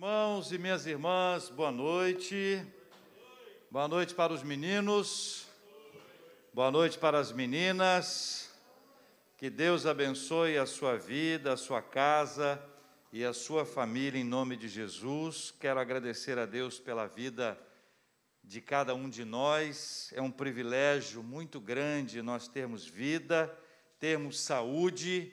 Irmãos e minhas irmãs, boa noite. Boa noite para os meninos. Boa noite para as meninas. Que Deus abençoe a sua vida, a sua casa e a sua família em nome de Jesus. Quero agradecer a Deus pela vida de cada um de nós. É um privilégio muito grande nós termos vida, termos saúde,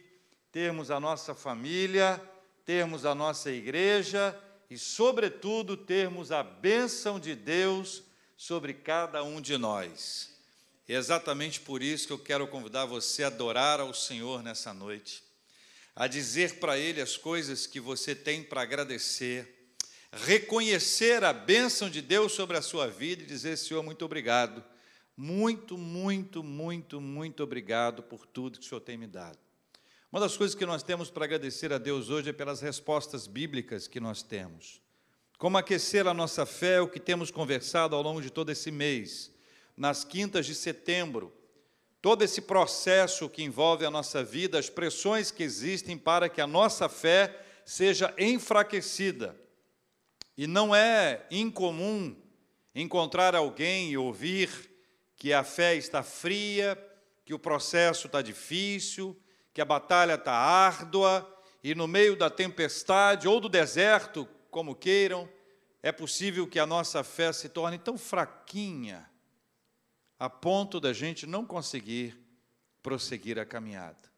termos a nossa família, termos a nossa igreja e, sobretudo, termos a bênção de Deus sobre cada um de nós. É exatamente por isso que eu quero convidar você a adorar ao Senhor nessa noite, a dizer para Ele as coisas que você tem para agradecer, reconhecer a bênção de Deus sobre a sua vida e dizer: Senhor, muito obrigado, muito, muito, muito, muito obrigado por tudo que o Senhor tem me dado. Uma das coisas que nós temos para agradecer a Deus hoje é pelas respostas bíblicas que nós temos. Como aquecer a nossa fé, o que temos conversado ao longo de todo esse mês, nas quintas de setembro, todo esse processo que envolve a nossa vida, as pressões que existem para que a nossa fé seja enfraquecida. E não é incomum encontrar alguém e ouvir que a fé está fria, que o processo está difícil, que a batalha está árdua e no meio da tempestade ou do deserto, como queiram, é possível que a nossa fé se torne tão fraquinha a ponto da gente não conseguir prosseguir a caminhada.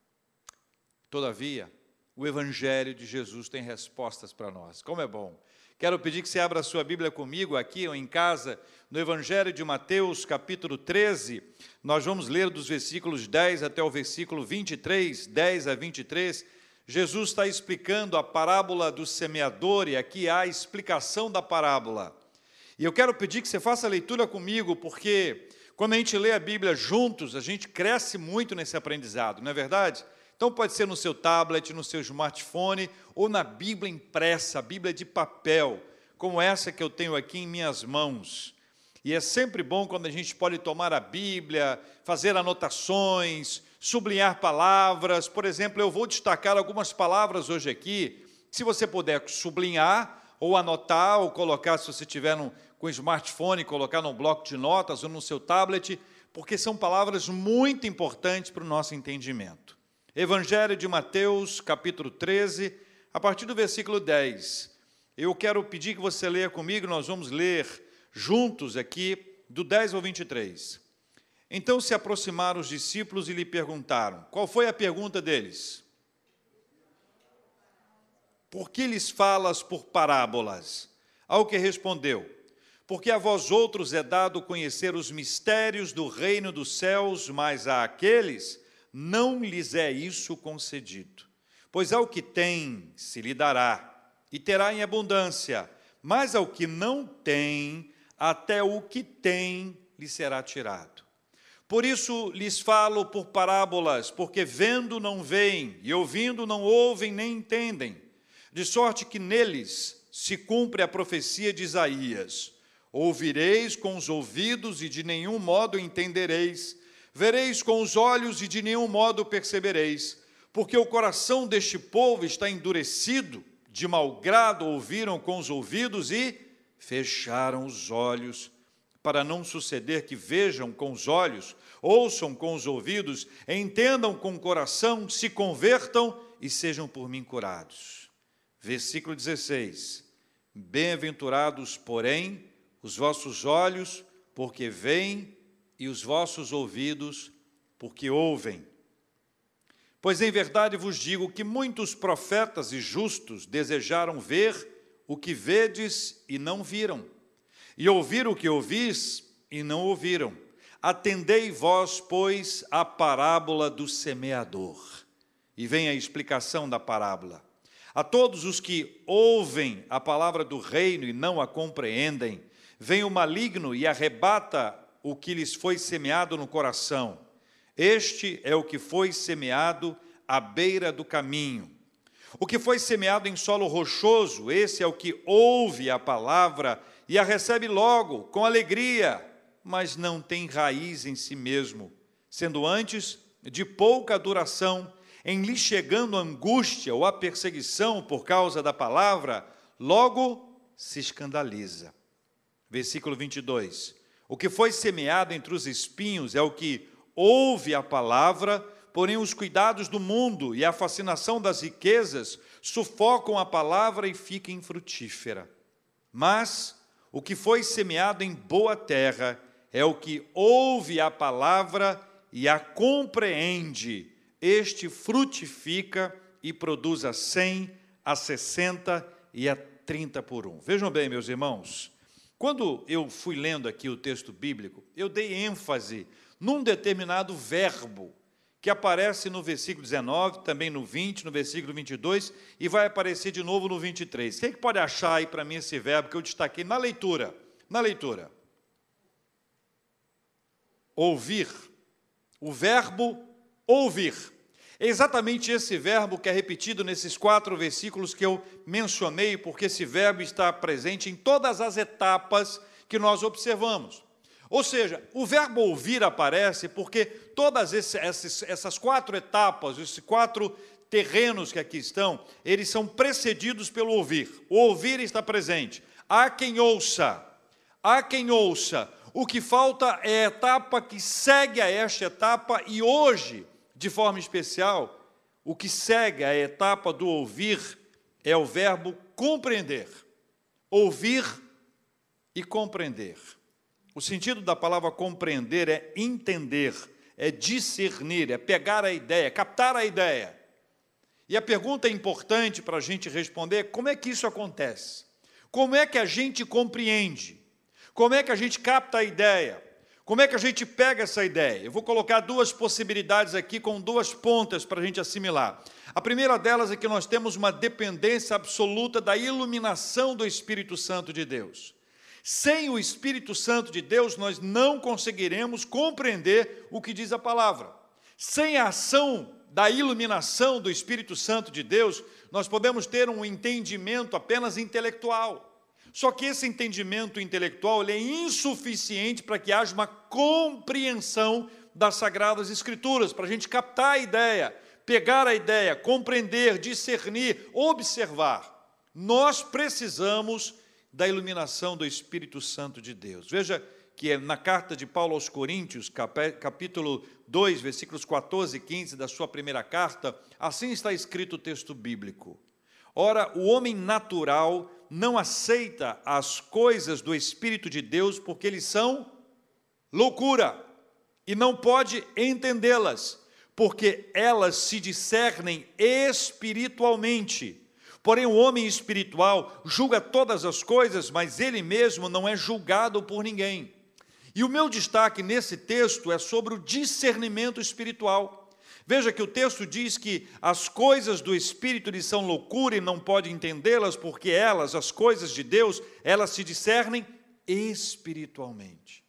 Todavia, o Evangelho de Jesus tem respostas para nós. Como é bom Quero pedir que você abra a sua Bíblia comigo aqui ou em casa, no Evangelho de Mateus, capítulo 13. Nós vamos ler dos versículos 10 até o versículo 23, 10 a 23. Jesus está explicando a parábola do semeador e aqui há a explicação da parábola. E eu quero pedir que você faça a leitura comigo, porque quando a gente lê a Bíblia juntos, a gente cresce muito nesse aprendizado, não é verdade? Então pode ser no seu tablet, no seu smartphone ou na Bíblia impressa, a Bíblia de papel, como essa que eu tenho aqui em minhas mãos. E é sempre bom quando a gente pode tomar a Bíblia, fazer anotações, sublinhar palavras. Por exemplo, eu vou destacar algumas palavras hoje aqui. Se você puder sublinhar, ou anotar, ou colocar, se você tiver no, com smartphone, colocar num bloco de notas ou no seu tablet, porque são palavras muito importantes para o nosso entendimento. Evangelho de Mateus, capítulo 13, a partir do versículo 10. Eu quero pedir que você leia comigo, nós vamos ler juntos aqui, do 10 ao 23. Então se aproximaram os discípulos e lhe perguntaram: qual foi a pergunta deles? Por que lhes falas por parábolas? Ao que respondeu: Porque a vós outros é dado conhecer os mistérios do reino dos céus, mas a aqueles não lhes é isso concedido. Pois ao que tem se lhe dará, e terá em abundância, mas ao que não tem, até o que tem lhe será tirado. Por isso lhes falo por parábolas, porque vendo não veem, e ouvindo não ouvem nem entendem, de sorte que neles se cumpre a profecia de Isaías: Ouvireis com os ouvidos e de nenhum modo entendereis Vereis com os olhos e de nenhum modo percebereis, porque o coração deste povo está endurecido, de mau grado ouviram com os ouvidos e fecharam os olhos, para não suceder que vejam com os olhos, ouçam com os ouvidos, entendam com o coração, se convertam e sejam por mim curados. Versículo 16: Bem-aventurados, porém, os vossos olhos, porque veem e os vossos ouvidos, porque ouvem. Pois em verdade vos digo que muitos profetas e justos desejaram ver o que vedes e não viram, e ouvir o que ouvis e não ouviram. Atendei vós, pois, a parábola do semeador. E vem a explicação da parábola. A todos os que ouvem a palavra do reino e não a compreendem, vem o maligno e arrebata o que lhes foi semeado no coração. Este é o que foi semeado à beira do caminho. O que foi semeado em solo rochoso, esse é o que ouve a palavra e a recebe logo, com alegria, mas não tem raiz em si mesmo, sendo antes de pouca duração, em lhe chegando a angústia ou a perseguição por causa da palavra, logo se escandaliza. Versículo 22. O que foi semeado entre os espinhos é o que ouve a palavra, porém os cuidados do mundo e a fascinação das riquezas sufocam a palavra e fica infrutífera. Mas o que foi semeado em boa terra é o que ouve a palavra e a compreende. Este frutifica e produz a cem, a sessenta e a trinta por um. Vejam bem, meus irmãos, quando eu fui lendo aqui o texto bíblico, eu dei ênfase num determinado verbo que aparece no versículo 19, também no 20, no versículo 22 e vai aparecer de novo no 23. Quem é que pode achar aí para mim esse verbo que eu destaquei na leitura? Na leitura. Ouvir. O verbo ouvir. É exatamente esse verbo que é repetido nesses quatro versículos que eu mencionei, porque esse verbo está presente em todas as etapas que nós observamos. Ou seja, o verbo ouvir aparece porque todas essas quatro etapas, esses quatro terrenos que aqui estão, eles são precedidos pelo ouvir. O ouvir está presente. Há quem ouça, há quem ouça. O que falta é a etapa que segue a esta etapa e hoje de forma especial, o que segue a etapa do ouvir é o verbo compreender. Ouvir e compreender. O sentido da palavra compreender é entender, é discernir, é pegar a ideia, captar a ideia. E a pergunta importante para a gente responder é como é que isso acontece? Como é que a gente compreende? Como é que a gente capta a ideia? Como é que a gente pega essa ideia? Eu vou colocar duas possibilidades aqui com duas pontas para a gente assimilar. A primeira delas é que nós temos uma dependência absoluta da iluminação do Espírito Santo de Deus. Sem o Espírito Santo de Deus, nós não conseguiremos compreender o que diz a palavra. Sem a ação da iluminação do Espírito Santo de Deus, nós podemos ter um entendimento apenas intelectual. Só que esse entendimento intelectual é insuficiente para que haja uma compreensão das Sagradas Escrituras, para a gente captar a ideia, pegar a ideia, compreender, discernir, observar. Nós precisamos da iluminação do Espírito Santo de Deus. Veja que é na carta de Paulo aos Coríntios, capítulo 2, versículos 14 e 15 da sua primeira carta, assim está escrito o texto bíblico. Ora, o homem natural não aceita as coisas do Espírito de Deus porque eles são loucura e não pode entendê-las, porque elas se discernem espiritualmente. Porém, o homem espiritual julga todas as coisas, mas ele mesmo não é julgado por ninguém. E o meu destaque nesse texto é sobre o discernimento espiritual. Veja que o texto diz que as coisas do Espírito lhe são loucura e não pode entendê-las, porque elas, as coisas de Deus, elas se discernem espiritualmente.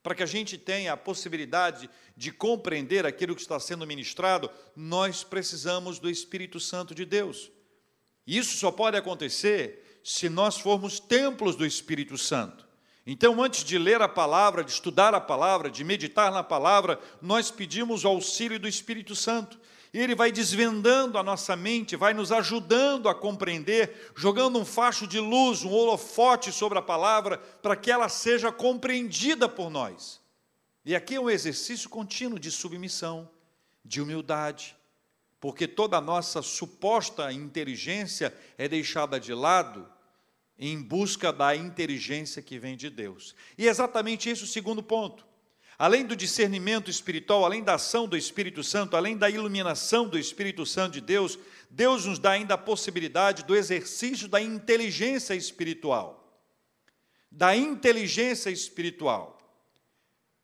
Para que a gente tenha a possibilidade de compreender aquilo que está sendo ministrado, nós precisamos do Espírito Santo de Deus. Isso só pode acontecer se nós formos templos do Espírito Santo. Então, antes de ler a palavra, de estudar a palavra, de meditar na palavra, nós pedimos o auxílio do Espírito Santo. Ele vai desvendando a nossa mente, vai nos ajudando a compreender, jogando um facho de luz, um holofote sobre a palavra, para que ela seja compreendida por nós. E aqui é um exercício contínuo de submissão, de humildade, porque toda a nossa suposta inteligência é deixada de lado em busca da inteligência que vem de Deus. E é exatamente esse o segundo ponto. Além do discernimento espiritual, além da ação do Espírito Santo, além da iluminação do Espírito Santo de Deus, Deus nos dá ainda a possibilidade do exercício da inteligência espiritual. Da inteligência espiritual.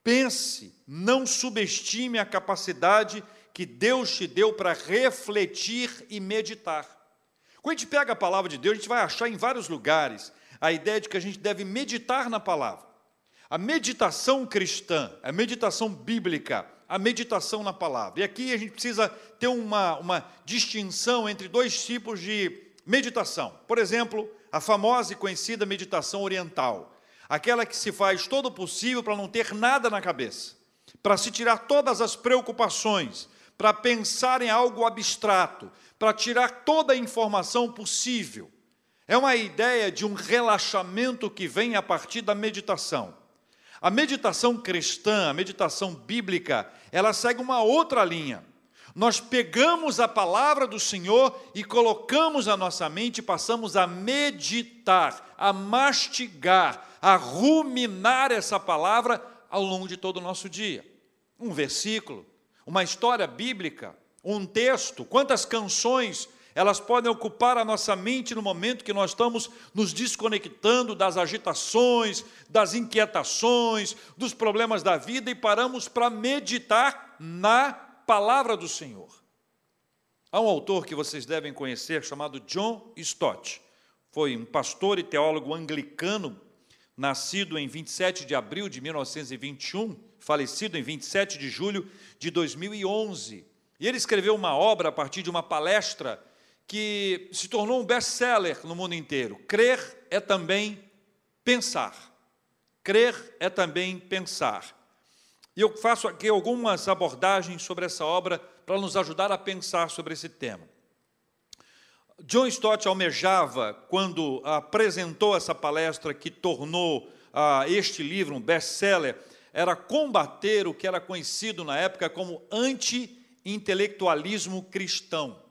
Pense, não subestime a capacidade que Deus te deu para refletir e meditar. Quando a gente pega a palavra de Deus, a gente vai achar em vários lugares a ideia de que a gente deve meditar na palavra. A meditação cristã, a meditação bíblica, a meditação na palavra. E aqui a gente precisa ter uma, uma distinção entre dois tipos de meditação. Por exemplo, a famosa e conhecida meditação oriental, aquela que se faz todo o possível para não ter nada na cabeça, para se tirar todas as preocupações, para pensar em algo abstrato, para tirar toda a informação possível. É uma ideia de um relaxamento que vem a partir da meditação. A meditação cristã, a meditação bíblica, ela segue uma outra linha. Nós pegamos a palavra do Senhor e colocamos a nossa mente passamos a meditar, a mastigar, a ruminar essa palavra ao longo de todo o nosso dia. Um versículo, uma história bíblica, um texto, quantas canções elas podem ocupar a nossa mente no momento que nós estamos nos desconectando das agitações, das inquietações, dos problemas da vida e paramos para meditar na palavra do Senhor. Há um autor que vocês devem conhecer chamado John Stott. Foi um pastor e teólogo anglicano, nascido em 27 de abril de 1921, falecido em 27 de julho de 2011. E ele escreveu uma obra a partir de uma palestra que se tornou um best-seller no mundo inteiro. Crer é também pensar. Crer é também pensar. E eu faço aqui algumas abordagens sobre essa obra para nos ajudar a pensar sobre esse tema. John Stott almejava, quando apresentou essa palestra que tornou ah, este livro um best-seller, era combater o que era conhecido na época como anti-intelectualismo cristão.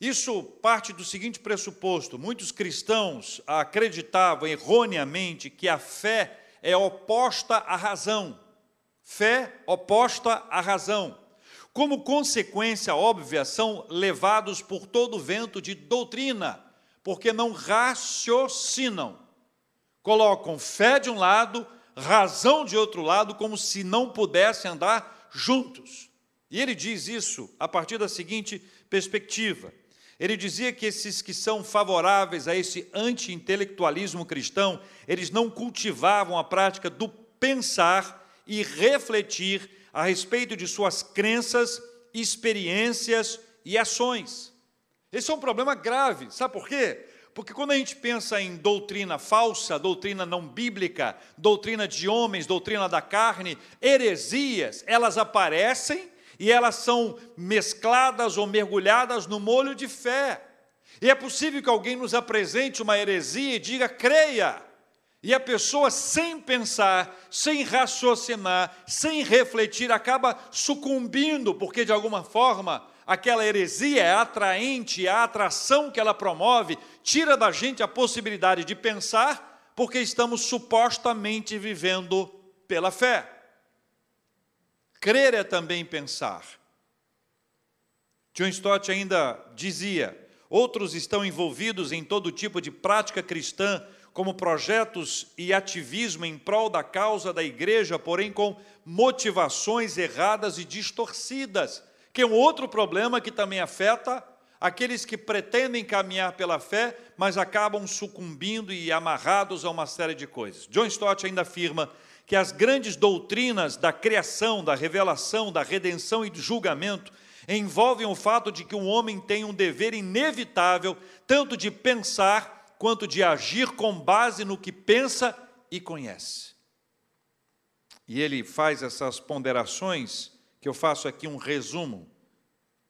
Isso parte do seguinte pressuposto: muitos cristãos acreditavam erroneamente que a fé é oposta à razão. Fé oposta à razão. Como consequência óbvia, são levados por todo vento de doutrina, porque não raciocinam. Colocam fé de um lado, razão de outro lado, como se não pudessem andar juntos. E ele diz isso a partir da seguinte perspectiva: ele dizia que esses que são favoráveis a esse anti-intelectualismo cristão, eles não cultivavam a prática do pensar e refletir a respeito de suas crenças, experiências e ações. Esse é um problema grave, sabe por quê? Porque quando a gente pensa em doutrina falsa, doutrina não bíblica, doutrina de homens, doutrina da carne, heresias, elas aparecem e elas são mescladas ou mergulhadas no molho de fé. E é possível que alguém nos apresente uma heresia e diga, creia. E a pessoa, sem pensar, sem raciocinar, sem refletir, acaba sucumbindo, porque de alguma forma aquela heresia é atraente, a atração que ela promove tira da gente a possibilidade de pensar, porque estamos supostamente vivendo pela fé. Crer é também pensar. John Stott ainda dizia: outros estão envolvidos em todo tipo de prática cristã, como projetos e ativismo em prol da causa da igreja, porém com motivações erradas e distorcidas, que é um outro problema que também afeta aqueles que pretendem caminhar pela fé, mas acabam sucumbindo e amarrados a uma série de coisas. John Stott ainda afirma que as grandes doutrinas da criação, da revelação, da redenção e do julgamento envolvem o fato de que o homem tem um dever inevitável tanto de pensar quanto de agir com base no que pensa e conhece. E ele faz essas ponderações, que eu faço aqui um resumo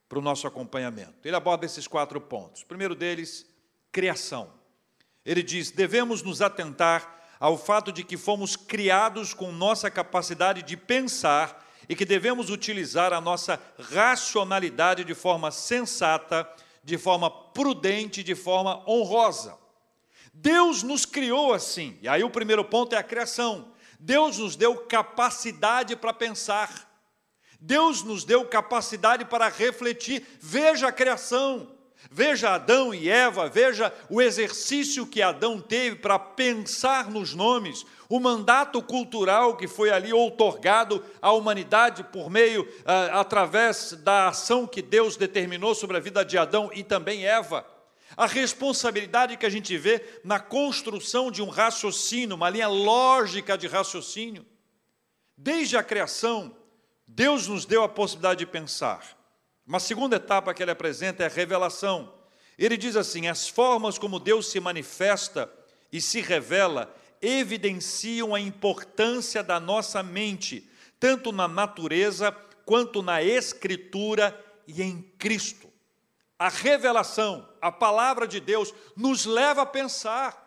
para o nosso acompanhamento. Ele aborda esses quatro pontos. O primeiro deles, criação. Ele diz: devemos nos atentar ao fato de que fomos criados com nossa capacidade de pensar e que devemos utilizar a nossa racionalidade de forma sensata, de forma prudente, de forma honrosa. Deus nos criou assim, e aí o primeiro ponto é a criação. Deus nos deu capacidade para pensar, Deus nos deu capacidade para refletir. Veja a criação. Veja Adão e Eva, veja o exercício que Adão teve para pensar nos nomes, o mandato cultural que foi ali outorgado à humanidade por meio, ah, através da ação que Deus determinou sobre a vida de Adão e também Eva. A responsabilidade que a gente vê na construção de um raciocínio, uma linha lógica de raciocínio. Desde a criação, Deus nos deu a possibilidade de pensar. Uma segunda etapa que ele apresenta é a revelação. Ele diz assim: as formas como Deus se manifesta e se revela evidenciam a importância da nossa mente, tanto na natureza quanto na Escritura e em Cristo. A revelação a palavra de Deus nos leva a pensar.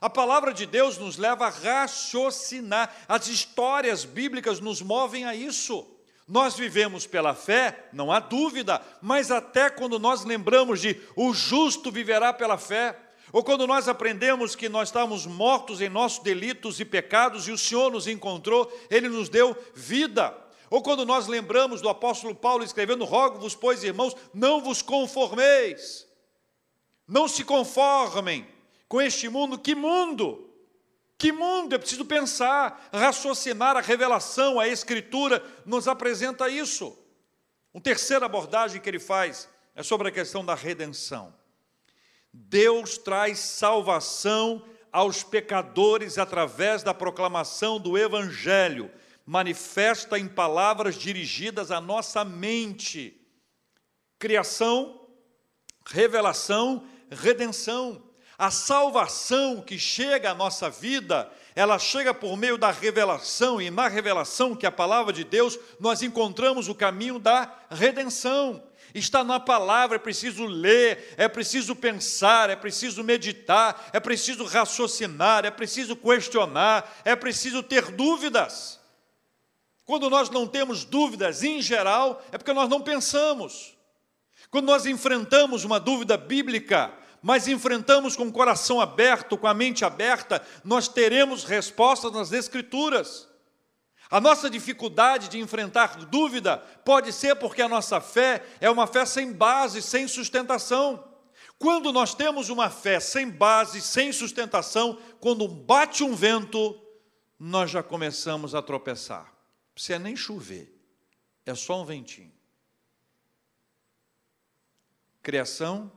A palavra de Deus nos leva a raciocinar. As histórias bíblicas nos movem a isso. Nós vivemos pela fé, não há dúvida, mas até quando nós lembramos de o justo viverá pela fé, ou quando nós aprendemos que nós estávamos mortos em nossos delitos e pecados e o Senhor nos encontrou, Ele nos deu vida. Ou quando nós lembramos do apóstolo Paulo escrevendo: Rogo-vos, pois, irmãos, não vos conformeis, não se conformem com este mundo. Que mundo? Que mundo? É preciso pensar, raciocinar a revelação, a Escritura nos apresenta isso. Uma terceira abordagem que ele faz é sobre a questão da redenção. Deus traz salvação aos pecadores através da proclamação do Evangelho, manifesta em palavras dirigidas à nossa mente. Criação, revelação, redenção. A salvação que chega à nossa vida, ela chega por meio da revelação, e na revelação, que é a palavra de Deus, nós encontramos o caminho da redenção está na palavra, é preciso ler, é preciso pensar, é preciso meditar, é preciso raciocinar, é preciso questionar, é preciso ter dúvidas. Quando nós não temos dúvidas em geral, é porque nós não pensamos. Quando nós enfrentamos uma dúvida bíblica, mas enfrentamos com o coração aberto, com a mente aberta, nós teremos respostas nas Escrituras. A nossa dificuldade de enfrentar dúvida pode ser porque a nossa fé é uma fé sem base, sem sustentação. Quando nós temos uma fé sem base, sem sustentação, quando bate um vento, nós já começamos a tropeçar. Não precisa nem chover, é só um ventinho. Criação,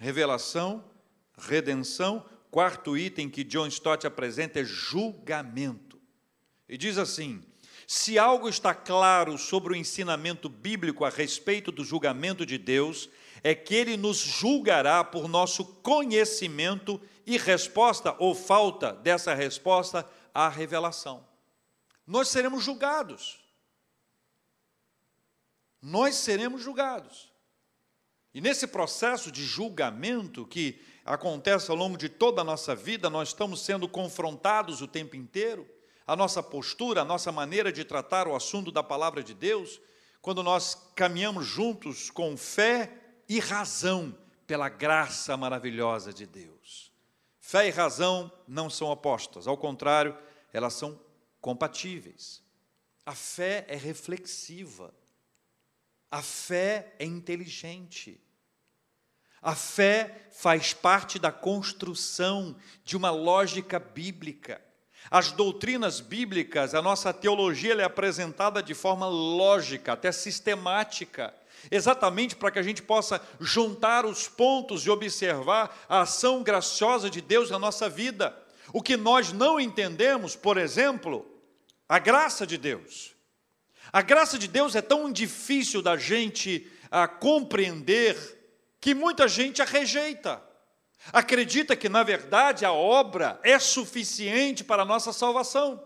revelação, redenção. Quarto item que John Stott apresenta é julgamento. E diz assim: se algo está claro sobre o ensinamento bíblico a respeito do julgamento de Deus, é que ele nos julgará por nosso conhecimento e resposta ou falta dessa resposta à revelação. Nós seremos julgados. Nós seremos julgados. E nesse processo de julgamento que acontece ao longo de toda a nossa vida, nós estamos sendo confrontados o tempo inteiro a nossa postura, a nossa maneira de tratar o assunto da palavra de Deus, quando nós caminhamos juntos com fé e razão pela graça maravilhosa de Deus. Fé e razão não são opostas, ao contrário, elas são compatíveis. A fé é reflexiva. A fé é inteligente. A fé faz parte da construção de uma lógica bíblica. As doutrinas bíblicas, a nossa teologia é apresentada de forma lógica, até sistemática, exatamente para que a gente possa juntar os pontos e observar a ação graciosa de Deus na nossa vida. O que nós não entendemos, por exemplo, a graça de Deus. A graça de Deus é tão difícil da gente a, ah, compreender que muita gente a rejeita. Acredita que, na verdade, a obra é suficiente para a nossa salvação.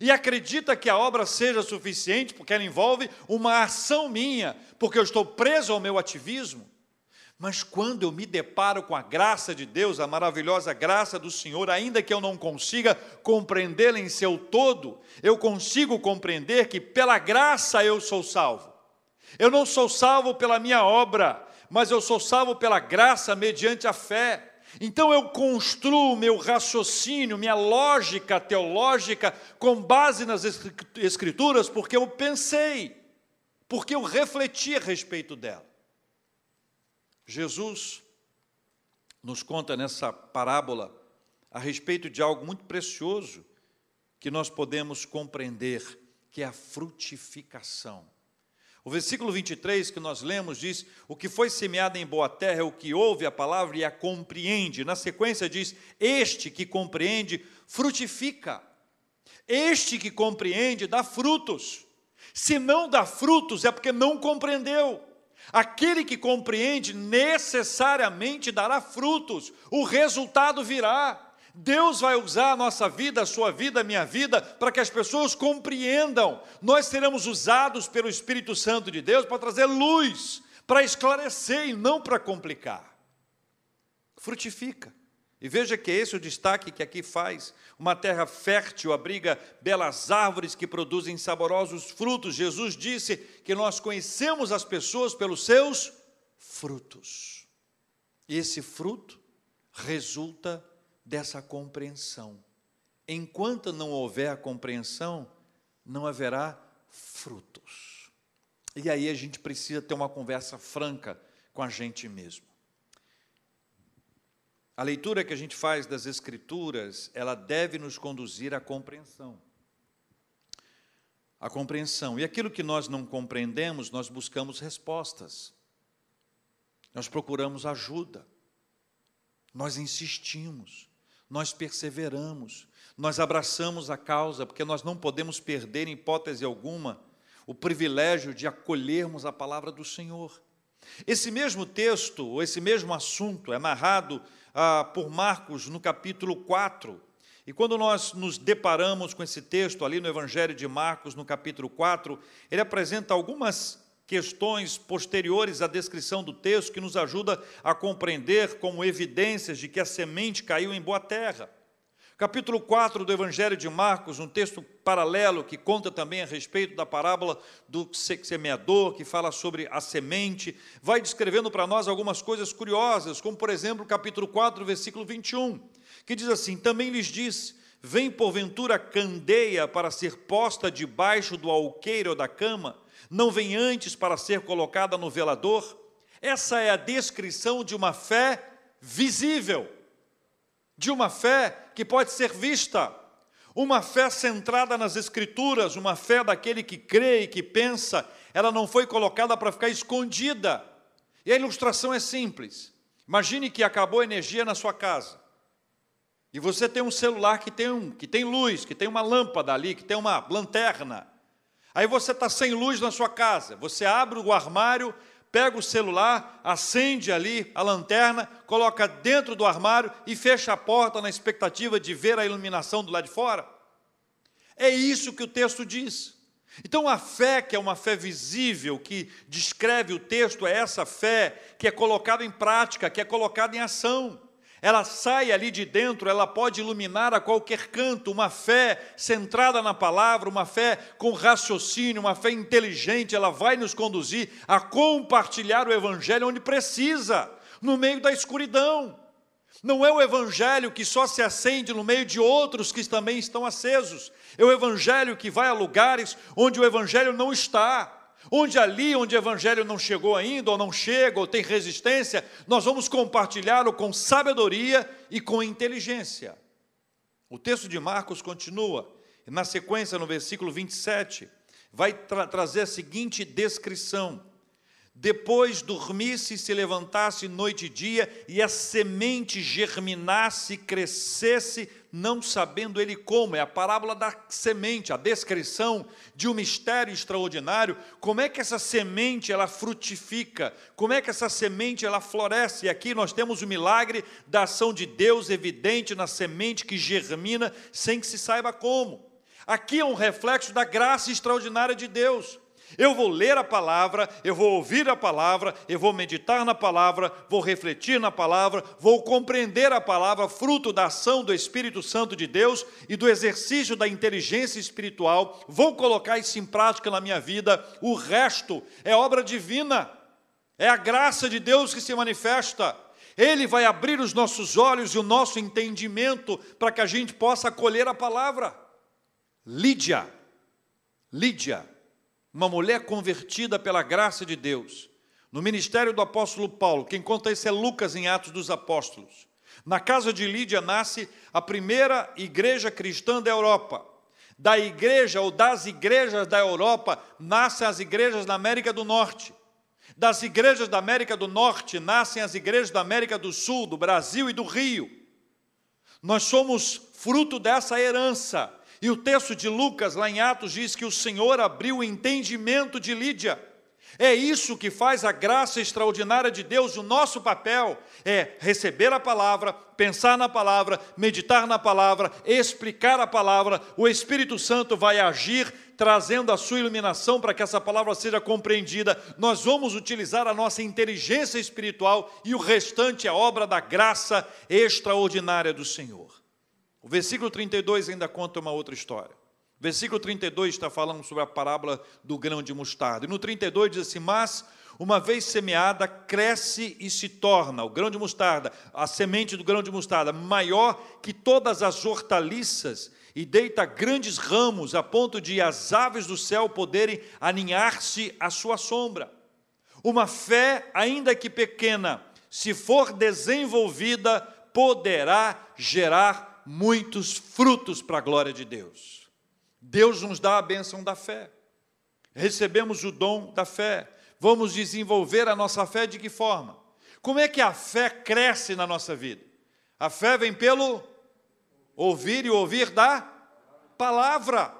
E acredita que a obra seja suficiente porque ela envolve uma ação minha, porque eu estou preso ao meu ativismo. Mas quando eu me deparo com a graça de Deus, a maravilhosa graça do Senhor, ainda que eu não consiga compreendê-la em seu todo, eu consigo compreender que pela graça eu sou salvo. Eu não sou salvo pela minha obra, mas eu sou salvo pela graça mediante a fé. Então eu construo meu raciocínio, minha lógica teológica com base nas Escrituras, porque eu pensei, porque eu refleti a respeito dela. Jesus nos conta nessa parábola a respeito de algo muito precioso que nós podemos compreender, que é a frutificação. O versículo 23 que nós lemos diz: O que foi semeado em boa terra é o que ouve a palavra e a compreende. Na sequência diz: Este que compreende frutifica. Este que compreende dá frutos. Se não dá frutos é porque não compreendeu. Aquele que compreende necessariamente dará frutos, o resultado virá. Deus vai usar a nossa vida, a sua vida, a minha vida, para que as pessoas compreendam. Nós seremos usados pelo Espírito Santo de Deus para trazer luz, para esclarecer e não para complicar. frutifica. E veja que esse é o destaque que aqui faz. Uma terra fértil abriga belas árvores que produzem saborosos frutos. Jesus disse que nós conhecemos as pessoas pelos seus frutos. E esse fruto resulta dessa compreensão. Enquanto não houver a compreensão, não haverá frutos. E aí a gente precisa ter uma conversa franca com a gente mesmo. A leitura que a gente faz das Escrituras, ela deve nos conduzir à compreensão. A compreensão. E aquilo que nós não compreendemos, nós buscamos respostas. Nós procuramos ajuda. Nós insistimos. Nós perseveramos. Nós abraçamos a causa, porque nós não podemos perder, em hipótese alguma, o privilégio de acolhermos a palavra do Senhor. Esse mesmo texto, ou esse mesmo assunto, é narrado ah, por Marcos no capítulo 4. E quando nós nos deparamos com esse texto ali no Evangelho de Marcos, no capítulo 4, ele apresenta algumas questões posteriores à descrição do texto que nos ajuda a compreender como evidências de que a semente caiu em boa terra. Capítulo 4 do Evangelho de Marcos, um texto paralelo que conta também a respeito da parábola do semeador, que fala sobre a semente, vai descrevendo para nós algumas coisas curiosas, como por exemplo capítulo 4, versículo 21, que diz assim: Também lhes diz: Vem porventura candeia para ser posta debaixo do alqueire ou da cama, não vem antes para ser colocada no velador? Essa é a descrição de uma fé visível de uma fé que pode ser vista, uma fé centrada nas Escrituras, uma fé daquele que crê e que pensa, ela não foi colocada para ficar escondida. E a ilustração é simples. Imagine que acabou a energia na sua casa. E você tem um celular que tem, um, que tem luz, que tem uma lâmpada ali, que tem uma lanterna. Aí você está sem luz na sua casa. Você abre o armário, pega o celular, acende ali a lanterna, coloca dentro do armário e fecha a porta na expectativa de ver a iluminação do lado de fora? É isso que o texto diz. Então, a fé, que é uma fé visível, que descreve o texto, é essa fé que é colocada em prática, que é colocada em ação ela sai ali de dentro, ela pode iluminar a qualquer canto, uma fé centrada na palavra, uma fé com raciocínio, uma fé inteligente, ela vai nos conduzir a compartilhar o evangelho onde precisa, no meio da escuridão. Não é o evangelho que só se acende no meio de outros que também estão acesos. É o evangelho que vai a lugares onde o evangelho não está. Onde ali, onde o evangelho não chegou ainda, ou não chega, ou tem resistência, nós vamos compartilhá-lo com sabedoria e com inteligência. O texto de Marcos continua, na sequência, no versículo 27, vai tra trazer a seguinte descrição: depois dormisse e se levantasse noite e dia, e a semente germinasse, crescesse, não sabendo ele como. É a parábola da semente, a descrição de um mistério extraordinário. Como é que essa semente ela frutifica? Como é que essa semente ela floresce? E aqui nós temos o milagre da ação de Deus evidente na semente que germina sem que se saiba como. Aqui é um reflexo da graça extraordinária de Deus. Eu vou ler a palavra, eu vou ouvir a palavra, eu vou meditar na palavra, vou refletir na palavra, vou compreender a palavra, fruto da ação do Espírito Santo de Deus e do exercício da inteligência espiritual, vou colocar isso em prática na minha vida. O resto é obra divina, é a graça de Deus que se manifesta. Ele vai abrir os nossos olhos e o nosso entendimento para que a gente possa acolher a palavra. Lídia, Lídia, uma mulher convertida pela graça de Deus. No ministério do apóstolo Paulo, quem conta isso é Lucas em Atos dos Apóstolos. Na casa de Lídia nasce a primeira igreja cristã da Europa. Da igreja ou das igrejas da Europa nascem as igrejas da América do Norte. Das igrejas da América do Norte nascem as igrejas da América do Sul, do Brasil e do Rio. Nós somos fruto dessa herança e o texto de Lucas, lá em Atos, diz que o Senhor abriu o entendimento de Lídia. É isso que faz a graça extraordinária de Deus. O nosso papel é receber a palavra, pensar na palavra, meditar na palavra, explicar a palavra. O Espírito Santo vai agir trazendo a sua iluminação para que essa palavra seja compreendida. Nós vamos utilizar a nossa inteligência espiritual e o restante é obra da graça extraordinária do Senhor. O versículo 32 ainda conta uma outra história. Versículo 32 está falando sobre a parábola do grão de mostarda. E no 32 diz assim: Mas, uma vez semeada, cresce e se torna, o grão de mostarda, a semente do grão de mostarda, maior que todas as hortaliças, e deita grandes ramos, a ponto de as aves do céu poderem aninhar-se à sua sombra. Uma fé, ainda que pequena, se for desenvolvida, poderá gerar muitos frutos para a glória de Deus. Deus nos dá a bênção da fé. Recebemos o dom da fé. Vamos desenvolver a nossa fé de que forma? Como é que a fé cresce na nossa vida? A fé vem pelo ouvir e ouvir da palavra.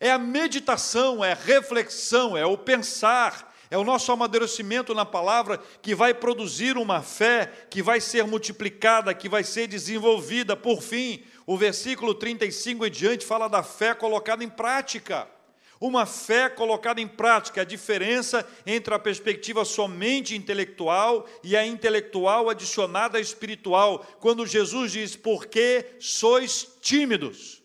É a meditação, é a reflexão, é o pensar, é o nosso amadurecimento na palavra que vai produzir uma fé que vai ser multiplicada, que vai ser desenvolvida. Por fim, o versículo 35 e diante fala da fé colocada em prática. Uma fé colocada em prática, a diferença entre a perspectiva somente intelectual e a intelectual adicionada à espiritual, quando Jesus diz: Porque sois tímidos.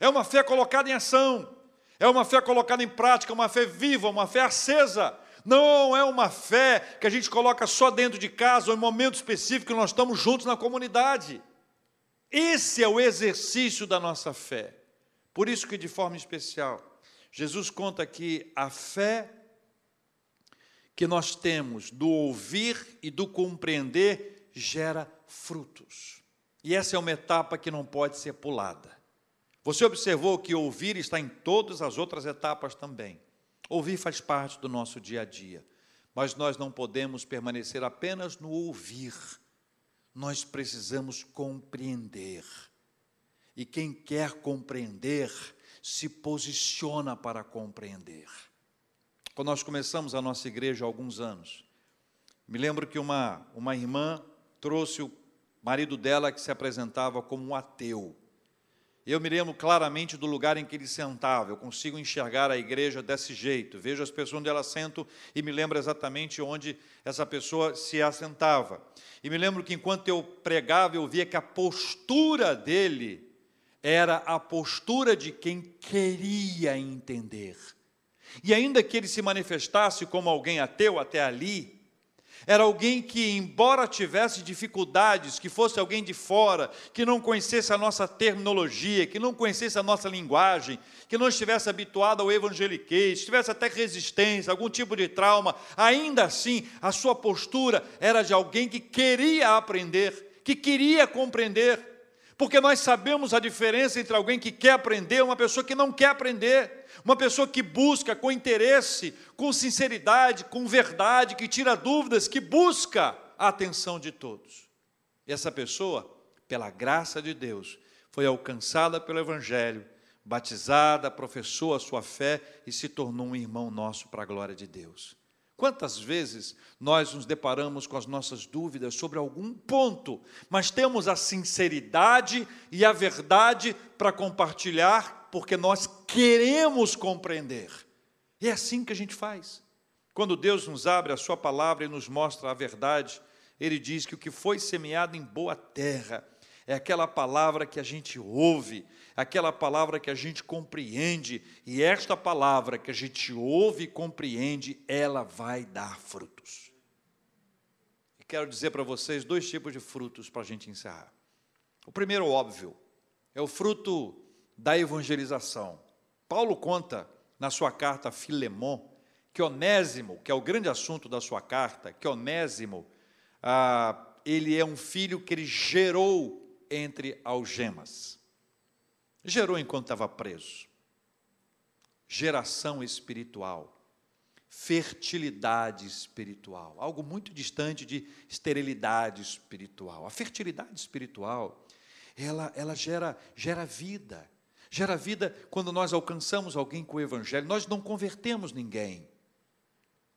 É uma fé colocada em ação, é uma fé colocada em prática, uma fé viva, uma fé acesa. Não é uma fé que a gente coloca só dentro de casa ou em momento específico que nós estamos juntos na comunidade. Esse é o exercício da nossa fé. Por isso que, de forma especial, Jesus conta que a fé que nós temos do ouvir e do compreender gera frutos. E essa é uma etapa que não pode ser pulada. Você observou que ouvir está em todas as outras etapas também. Ouvir faz parte do nosso dia a dia, mas nós não podemos permanecer apenas no ouvir nós precisamos compreender. E quem quer compreender, se posiciona para compreender. Quando nós começamos a nossa igreja há alguns anos, me lembro que uma, uma irmã trouxe o marido dela que se apresentava como um ateu. Eu me lembro claramente do lugar em que ele sentava, eu consigo enxergar a igreja desse jeito, vejo as pessoas onde elas sentam e me lembro exatamente onde essa pessoa se assentava. E me lembro que enquanto eu pregava, eu via que a postura dele era a postura de quem queria entender. E ainda que ele se manifestasse como alguém ateu até ali, era alguém que, embora tivesse dificuldades, que fosse alguém de fora, que não conhecesse a nossa terminologia, que não conhecesse a nossa linguagem, que não estivesse habituado ao evangeliquez, tivesse até resistência, algum tipo de trauma, ainda assim, a sua postura era de alguém que queria aprender, que queria compreender. Porque nós sabemos a diferença entre alguém que quer aprender e uma pessoa que não quer aprender. Uma pessoa que busca com interesse, com sinceridade, com verdade, que tira dúvidas, que busca a atenção de todos. E essa pessoa, pela graça de Deus, foi alcançada pelo Evangelho, batizada, professou a sua fé e se tornou um irmão nosso para a glória de Deus. Quantas vezes nós nos deparamos com as nossas dúvidas sobre algum ponto, mas temos a sinceridade e a verdade para compartilhar porque nós queremos compreender. E é assim que a gente faz. Quando Deus nos abre a Sua palavra e nos mostra a verdade, Ele diz que o que foi semeado em boa terra é aquela palavra que a gente ouve, aquela palavra que a gente compreende, e esta palavra que a gente ouve e compreende, ela vai dar frutos. E quero dizer para vocês dois tipos de frutos para a gente encerrar. O primeiro, óbvio, é o fruto da evangelização. Paulo conta na sua carta a Filemon que Onésimo, que é o grande assunto da sua carta, que Onésimo, ah, ele é um filho que ele gerou entre algemas. Gerou enquanto estava preso. Geração espiritual. Fertilidade espiritual. Algo muito distante de esterilidade espiritual. A fertilidade espiritual, ela, ela gera, gera vida, Gera vida quando nós alcançamos alguém com o Evangelho. Nós não convertemos ninguém.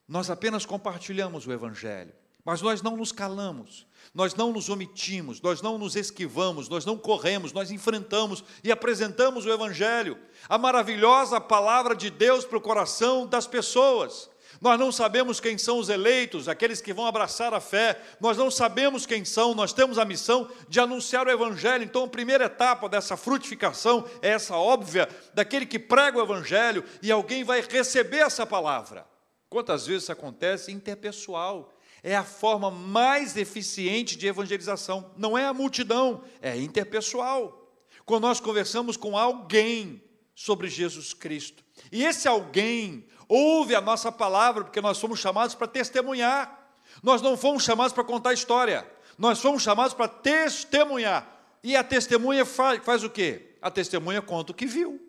Nós apenas compartilhamos o Evangelho, mas nós não nos calamos, nós não nos omitimos, nós não nos esquivamos, nós não corremos, nós enfrentamos e apresentamos o Evangelho, a maravilhosa palavra de Deus para o coração das pessoas. Nós não sabemos quem são os eleitos, aqueles que vão abraçar a fé, nós não sabemos quem são, nós temos a missão de anunciar o Evangelho. Então, a primeira etapa dessa frutificação é essa óbvia, daquele que prega o Evangelho e alguém vai receber essa palavra. Quantas vezes isso acontece? Interpessoal. É a forma mais eficiente de evangelização. Não é a multidão, é interpessoal. Quando nós conversamos com alguém sobre Jesus Cristo. E esse alguém ouve a nossa palavra, porque nós fomos chamados para testemunhar. Nós não fomos chamados para contar história, nós fomos chamados para testemunhar. E a testemunha faz, faz o quê? A testemunha conta o que viu.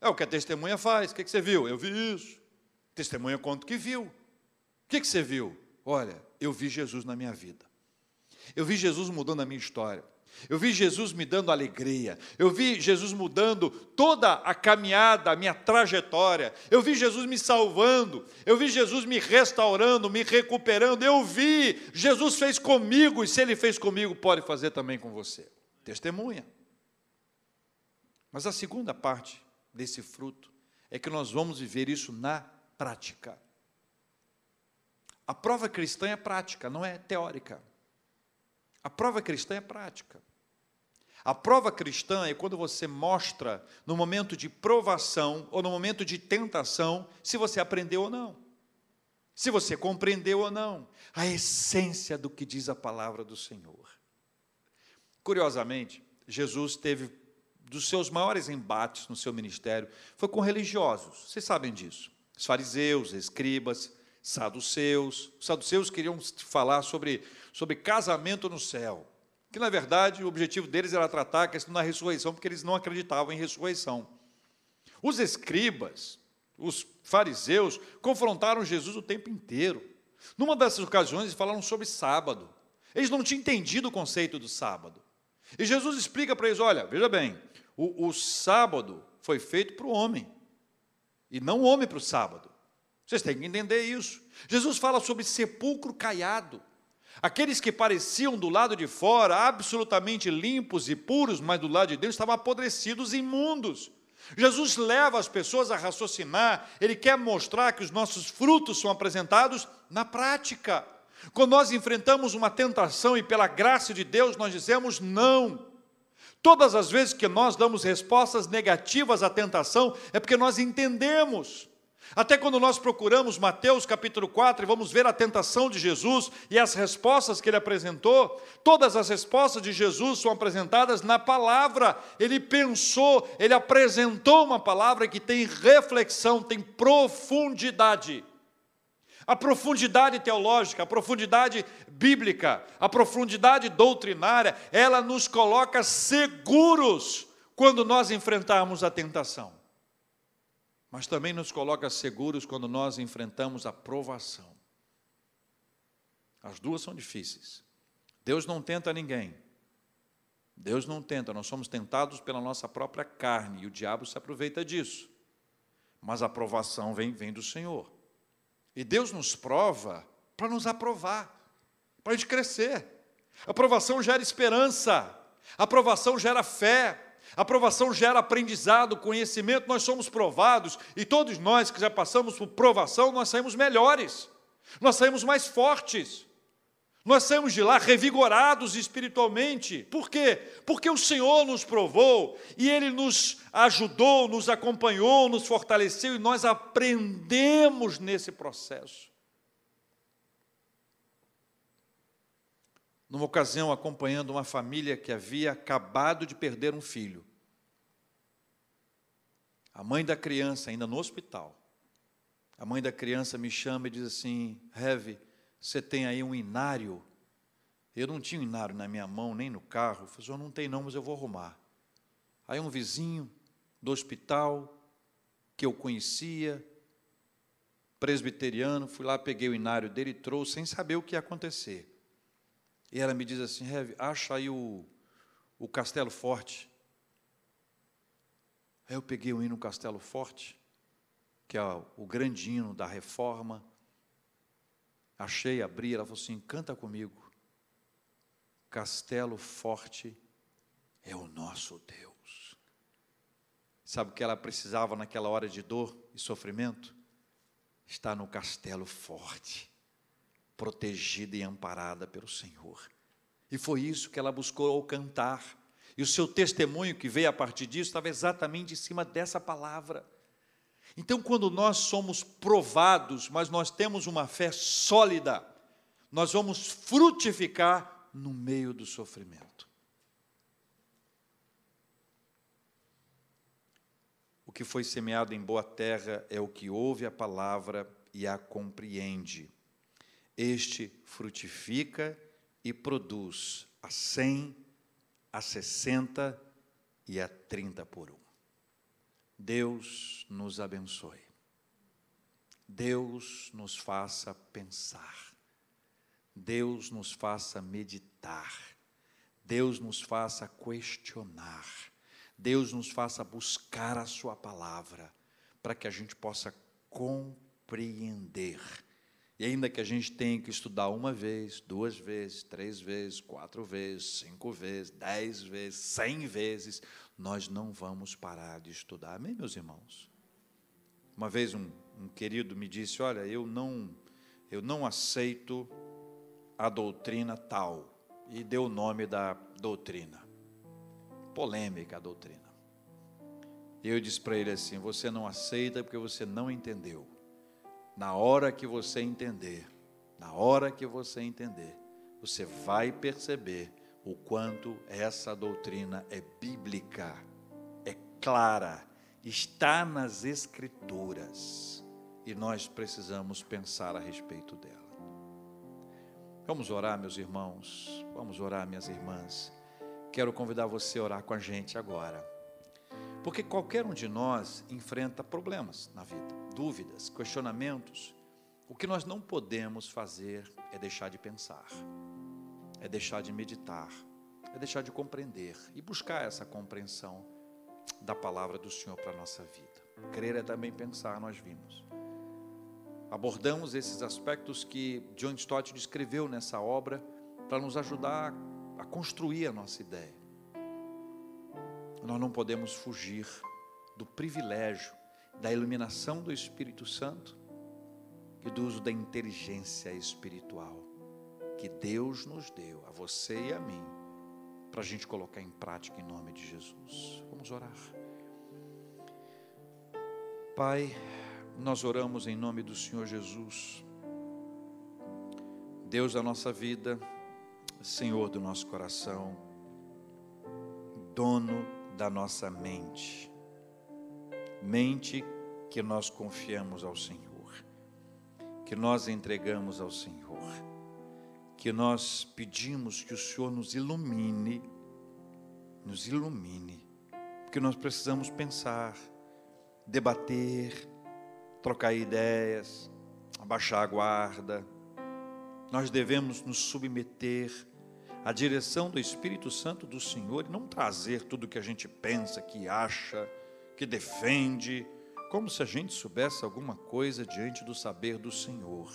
É o que a testemunha faz. O que, você viu? Eu vi isso. Testemunha conta o que viu. O que você viu? Olha, eu vi Jesus na minha vida. Eu vi Jesus mudando a minha história. Eu vi Jesus me dando alegria, eu vi Jesus mudando toda a caminhada, a minha trajetória, eu vi Jesus me salvando, eu vi Jesus me restaurando, me recuperando, eu vi, Jesus fez comigo, e se Ele fez comigo, pode fazer também com você. Testemunha. Mas a segunda parte desse fruto é que nós vamos viver isso na prática. A prova cristã é prática, não é teórica. A prova cristã é prática. A prova cristã é quando você mostra, no momento de provação ou no momento de tentação, se você aprendeu ou não, se você compreendeu ou não, a essência do que diz a palavra do Senhor. Curiosamente, Jesus teve dos seus maiores embates no seu ministério foi com religiosos, vocês sabem disso. Os fariseus, escribas, saduceus. Os saduceus queriam falar sobre sobre casamento no céu, que na verdade o objetivo deles era tratar a questão da ressurreição, porque eles não acreditavam em ressurreição. Os escribas, os fariseus, confrontaram Jesus o tempo inteiro. Numa dessas ocasiões, eles falaram sobre sábado. Eles não tinham entendido o conceito do sábado. E Jesus explica para eles: olha, veja bem, o, o sábado foi feito para o homem, e não o homem para o sábado. Vocês têm que entender isso. Jesus fala sobre sepulcro caiado. Aqueles que pareciam do lado de fora absolutamente limpos e puros, mas do lado de dentro estavam apodrecidos e imundos. Jesus leva as pessoas a raciocinar, ele quer mostrar que os nossos frutos são apresentados na prática. Quando nós enfrentamos uma tentação e pela graça de Deus nós dizemos não. Todas as vezes que nós damos respostas negativas à tentação é porque nós entendemos até quando nós procuramos Mateus capítulo 4 e vamos ver a tentação de Jesus e as respostas que ele apresentou, todas as respostas de Jesus são apresentadas na palavra. Ele pensou, ele apresentou uma palavra que tem reflexão, tem profundidade. A profundidade teológica, a profundidade bíblica, a profundidade doutrinária, ela nos coloca seguros quando nós enfrentarmos a tentação mas também nos coloca seguros quando nós enfrentamos a provação. As duas são difíceis. Deus não tenta ninguém. Deus não tenta, nós somos tentados pela nossa própria carne e o diabo se aproveita disso. Mas a provação vem, vem do Senhor. E Deus nos prova para nos aprovar, para a gente crescer. A provação gera esperança, a provação gera fé, a provação gera aprendizado, conhecimento, nós somos provados, e todos nós que já passamos por provação, nós saímos melhores, nós saímos mais fortes, nós saímos de lá revigorados espiritualmente. Por quê? Porque o Senhor nos provou e Ele nos ajudou, nos acompanhou, nos fortaleceu e nós aprendemos nesse processo. Numa ocasião acompanhando uma família que havia acabado de perder um filho. A mãe da criança, ainda no hospital, a mãe da criança me chama e diz assim: Heve, você tem aí um inário? Eu não tinha um inário na minha mão, nem no carro. Eu falei, não tenho não, mas eu vou arrumar. Aí um vizinho do hospital, que eu conhecia, presbiteriano, fui lá, peguei o inário dele e trouxe, sem saber o que ia acontecer. E ela me diz assim: Rev, acha aí o, o Castelo Forte. Aí eu peguei o hino Castelo Forte. que é o grande hino da reforma. Achei, abri, ela falou assim: canta comigo. Castelo forte é o nosso Deus. Sabe o que ela precisava naquela hora de dor e sofrimento? Está no castelo forte, protegida e amparada pelo Senhor. E foi isso que ela buscou ao cantar. E o seu testemunho que veio a partir disso estava exatamente em cima dessa palavra. Então, quando nós somos provados, mas nós temos uma fé sólida, nós vamos frutificar no meio do sofrimento. O que foi semeado em boa terra é o que ouve a palavra e a compreende. Este frutifica e produz a cem, a sessenta e a trinta por um. Deus nos abençoe. Deus nos faça pensar. Deus nos faça meditar. Deus nos faça questionar. Deus nos faça buscar a Sua palavra, para que a gente possa compreender. E ainda que a gente tenha que estudar uma vez, duas vezes, três vezes, quatro vezes, cinco vezes, dez vezes, cem vezes, nós não vamos parar de estudar. Amém, meus irmãos? Uma vez um, um querido me disse: Olha, eu não, eu não aceito a doutrina tal. E deu o nome da doutrina. Polêmica a doutrina. Eu disse para ele assim: Você não aceita porque você não entendeu. Na hora que você entender, na hora que você entender, você vai perceber o quanto essa doutrina é bíblica, é clara, está nas Escrituras e nós precisamos pensar a respeito dela. Vamos orar, meus irmãos, vamos orar, minhas irmãs. Quero convidar você a orar com a gente agora, porque qualquer um de nós enfrenta problemas na vida, dúvidas, questionamentos. O que nós não podemos fazer é deixar de pensar é deixar de meditar, é deixar de compreender e buscar essa compreensão da palavra do Senhor para a nossa vida. Crer é também pensar, nós vimos. Abordamos esses aspectos que John Stott descreveu nessa obra para nos ajudar a construir a nossa ideia. Nós não podemos fugir do privilégio da iluminação do Espírito Santo e do uso da inteligência espiritual que Deus nos deu, a você e a mim, para a gente colocar em prática em nome de Jesus. Vamos orar. Pai, nós oramos em nome do Senhor Jesus, Deus da nossa vida, Senhor do nosso coração, dono da nossa mente, mente que nós confiamos ao Senhor, que nós entregamos ao Senhor que nós pedimos que o Senhor nos ilumine, nos ilumine, porque nós precisamos pensar, debater, trocar ideias, abaixar a guarda. Nós devemos nos submeter à direção do Espírito Santo do Senhor e não trazer tudo que a gente pensa, que acha, que defende, como se a gente soubesse alguma coisa diante do saber do Senhor.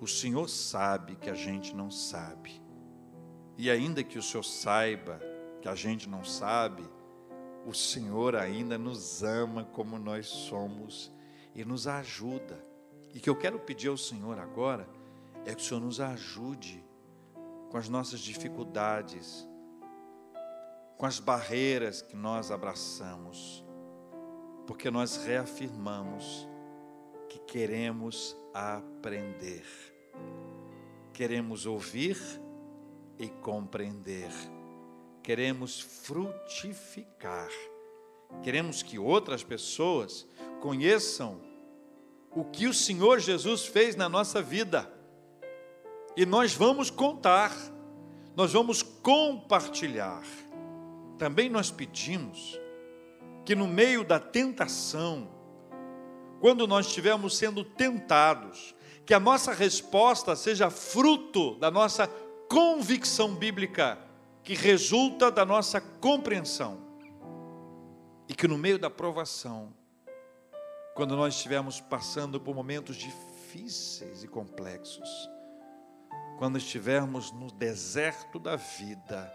O Senhor sabe que a gente não sabe. E ainda que o Senhor saiba que a gente não sabe, o Senhor ainda nos ama como nós somos e nos ajuda. E que eu quero pedir ao Senhor agora é que o Senhor nos ajude com as nossas dificuldades, com as barreiras que nós abraçamos, porque nós reafirmamos que queremos aprender. Queremos ouvir e compreender. Queremos frutificar. Queremos que outras pessoas conheçam o que o Senhor Jesus fez na nossa vida. E nós vamos contar, nós vamos compartilhar. Também nós pedimos que no meio da tentação, quando nós estivermos sendo tentados, que a nossa resposta seja fruto da nossa convicção bíblica, que resulta da nossa compreensão. E que no meio da provação, quando nós estivermos passando por momentos difíceis e complexos, quando estivermos no deserto da vida,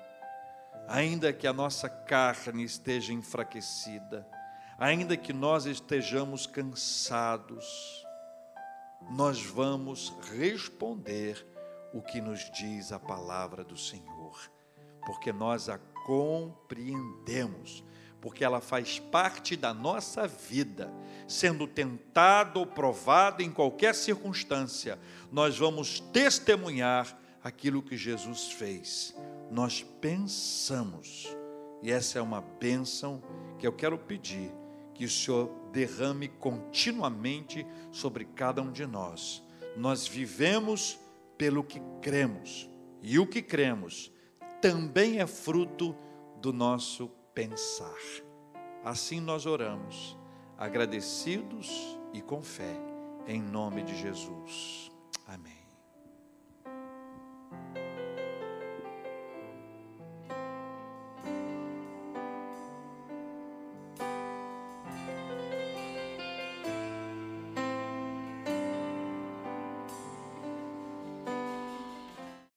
ainda que a nossa carne esteja enfraquecida, ainda que nós estejamos cansados, nós vamos responder o que nos diz a palavra do Senhor, porque nós a compreendemos, porque ela faz parte da nossa vida, sendo tentado ou provado em qualquer circunstância, nós vamos testemunhar aquilo que Jesus fez. Nós pensamos, e essa é uma bênção que eu quero pedir que o Senhor derrame continuamente sobre cada um de nós. Nós vivemos pelo que cremos, e o que cremos também é fruto do nosso pensar. Assim nós oramos, agradecidos e com fé, em nome de Jesus.